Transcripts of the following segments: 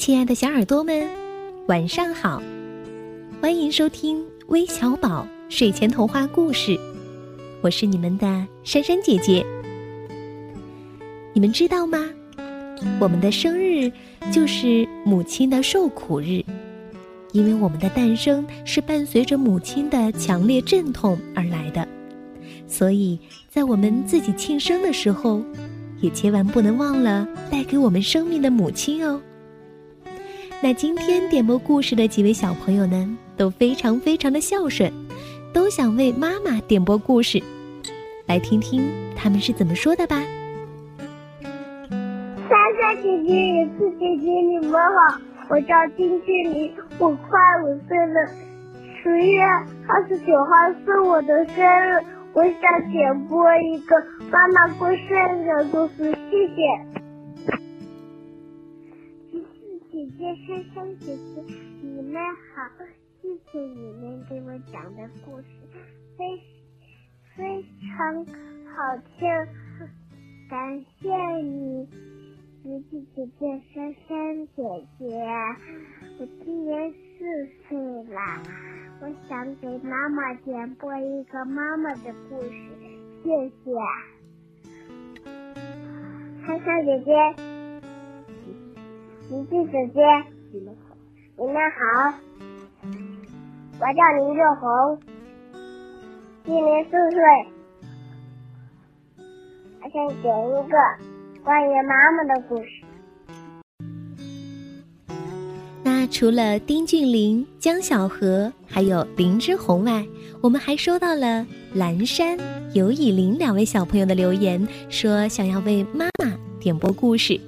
亲爱的小耳朵们，晚上好！欢迎收听微小宝睡前童话故事，我是你们的珊珊姐姐。你们知道吗？我们的生日就是母亲的受苦日，因为我们的诞生是伴随着母亲的强烈阵痛而来的，所以在我们自己庆生的时候。也千万不能忘了带给我们生命的母亲哦。那今天点播故事的几位小朋友呢，都非常非常的孝顺，都想为妈妈点播故事，来听听他们是怎么说的吧。莎莎姐姐、野兔姐姐，你们好，我叫金俊林，我快五岁了，十月二十九号是我的生日。我想点播一个妈妈过生日的故事，谢谢。珊珊姐姐，你们好，谢谢你们给我讲的故事，非非常好听，感谢你，橘子姐姐、珊珊姐姐。我今年四岁了。我想给妈妈点播一个妈妈的故事，谢谢。珊珊姐姐，琪琪姐姐，你们好，你们好。我叫林志红，今年四岁。我想讲一个关于妈妈的故事。那除了丁俊林、江小河，还有林之红外，我们还收到了蓝山、尤以林两位小朋友的留言，说想要为妈妈点播故事。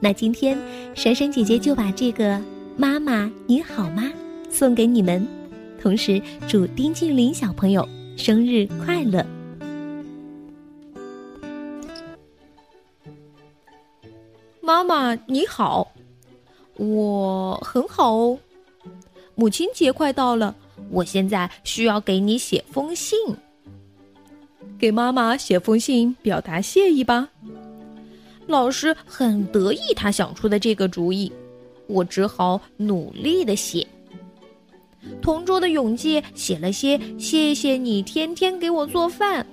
那今天，珊珊姐姐就把这个《妈妈你好吗》送给你们，同时祝丁俊林小朋友生日快乐。妈妈你好。我很好哦，母亲节快到了，我现在需要给你写封信，给妈妈写封信表达谢意吧。老师很得意他想出的这个主意，我只好努力的写。同桌的永介写了些“谢谢你天天给我做饭”，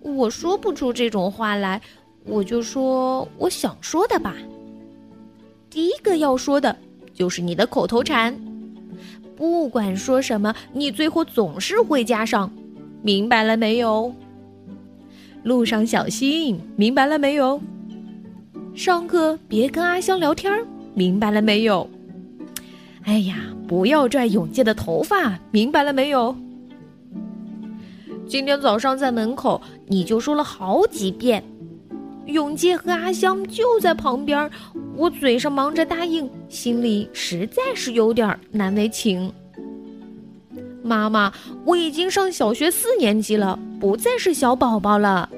我说不出这种话来，我就说我想说的吧。第一个要说的，就是你的口头禅。不管说什么，你最后总是会加上“明白了没有”。路上小心，明白了没有？上课别跟阿香聊天，明白了没有？哎呀，不要拽永介的头发，明白了没有？今天早上在门口，你就说了好几遍。永介和阿香就在旁边，我嘴上忙着答应，心里实在是有点难为情。妈妈，我已经上小学四年级了，不再是小宝宝了。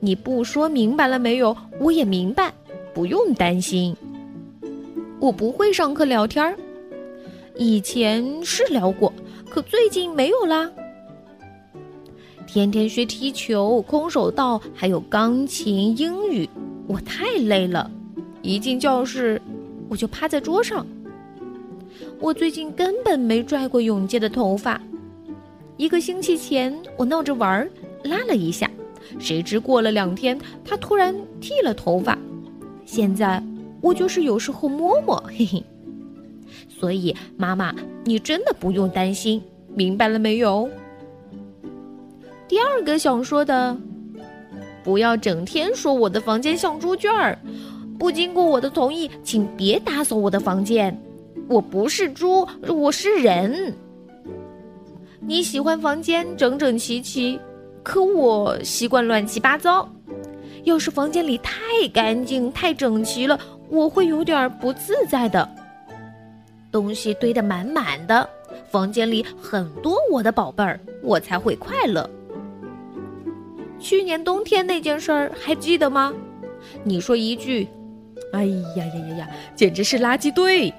你不说明白了没有？我也明白，不用担心。我不会上课聊天儿，以前是聊过，可最近没有啦。天天学踢球、空手道，还有钢琴、英语，我太累了。一进教室，我就趴在桌上。我最近根本没拽过永介的头发。一个星期前，我闹着玩儿，拉了一下，谁知过了两天，他突然剃了头发。现在我就是有时候摸摸，嘿嘿。所以，妈妈，你真的不用担心，明白了没有？第二个想说的，不要整天说我的房间像猪圈儿，不经过我的同意，请别打扫我的房间。我不是猪，我是人。你喜欢房间整整齐齐，可我习惯乱七八糟。要是房间里太干净、太整齐了，我会有点不自在的。东西堆得满满的，房间里很多我的宝贝儿，我才会快乐。去年冬天那件事儿还记得吗？你说一句：“哎呀呀呀呀，简直是垃圾堆！”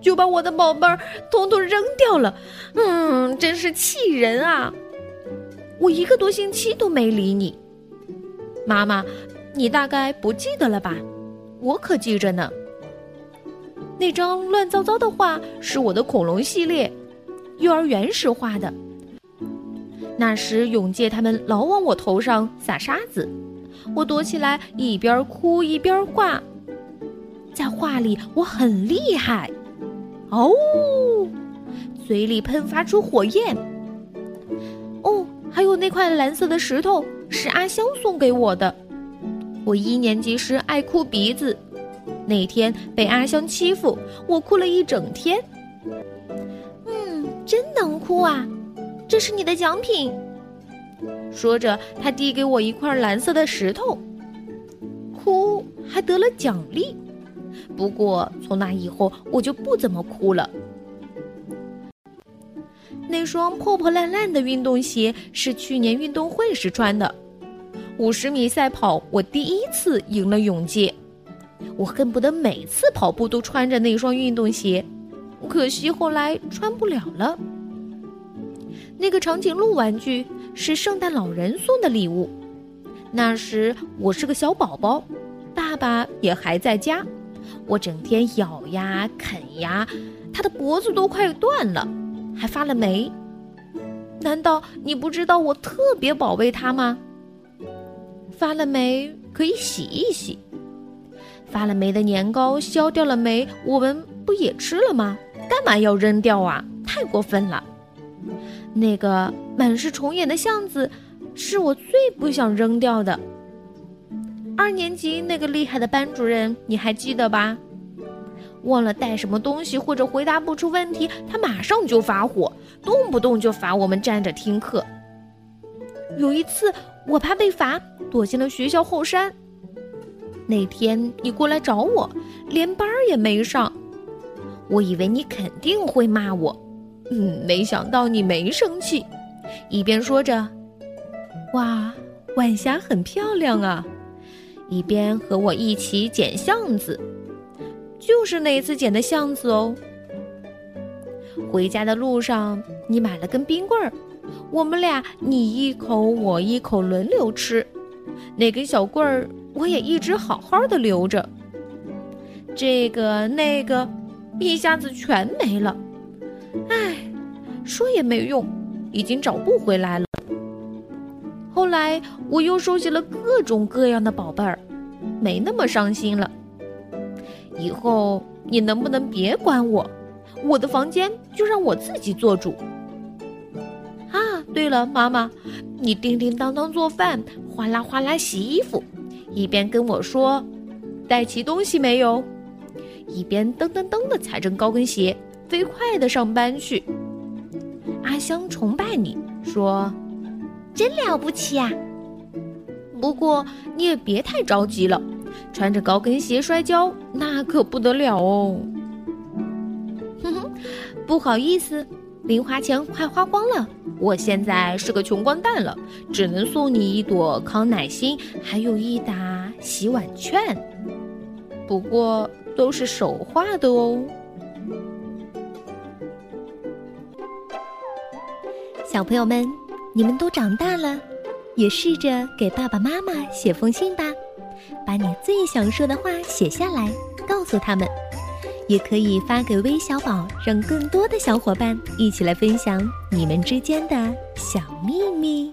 就把我的宝贝儿统统扔掉了。嗯，真是气人啊！我一个多星期都没理你。妈妈，你大概不记得了吧？我可记着呢。那张乱糟糟的画是我的恐龙系列，幼儿园时画的。那时永介他们老往我头上撒沙子，我躲起来一边哭一边画。在画里我很厉害，哦，嘴里喷发出火焰。块蓝色的石头是阿香送给我的。我一年级时爱哭鼻子，那天被阿香欺负，我哭了一整天。嗯，真能哭啊！这是你的奖品。说着，他递给我一块蓝色的石头。哭还得了奖励。不过从那以后，我就不怎么哭了。那双破破烂烂的运动鞋是去年运动会时穿的。五十米赛跑，我第一次赢了永界。我恨不得每次跑步都穿着那双运动鞋，可惜后来穿不了了。那个长颈鹿玩具是圣诞老人送的礼物。那时我是个小宝宝，爸爸也还在家。我整天咬呀啃呀，他的脖子都快断了，还发了霉。难道你不知道我特别宝贝它吗？发了霉可以洗一洗，发了霉的年糕消掉了霉，我们不也吃了吗？干嘛要扔掉啊？太过分了！那个满是虫眼的巷子，是我最不想扔掉的。二年级那个厉害的班主任，你还记得吧？忘了带什么东西或者回答不出问题，他马上就发火，动不动就罚我们站着听课。有一次，我怕被罚，躲进了学校后山。那天你过来找我，连班也没上，我以为你肯定会骂我，嗯，没想到你没生气，一边说着“哇，晚霞很漂亮啊”。一边和我一起捡巷子，就是那次捡的橡子哦。回家的路上，你买了根冰棍儿，我们俩你一口我一口轮流吃。那根小棍儿我也一直好好的留着。这个那个，一下子全没了。唉，说也没用，已经找不回来了。后来我又收集了各种各样的宝贝儿，没那么伤心了。以后你能不能别管我？我的房间就让我自己做主。啊，对了，妈妈，你叮叮当当做饭，哗啦哗啦洗衣服，一边跟我说带齐东西没有，一边噔噔噔的踩着高跟鞋飞快的上班去。阿香崇拜你说。真了不起呀！不过你也别太着急了，穿着高跟鞋摔跤那可不得了哦。哼哼，不好意思，零花钱快花光了，我现在是个穷光蛋了，只能送你一朵康乃馨，还有一打洗碗券。不过都是手画的哦。小朋友们。你们都长大了，也试着给爸爸妈妈写封信吧，把你最想说的话写下来，告诉他们。也可以发给微小宝，让更多的小伙伴一起来分享你们之间的小秘密。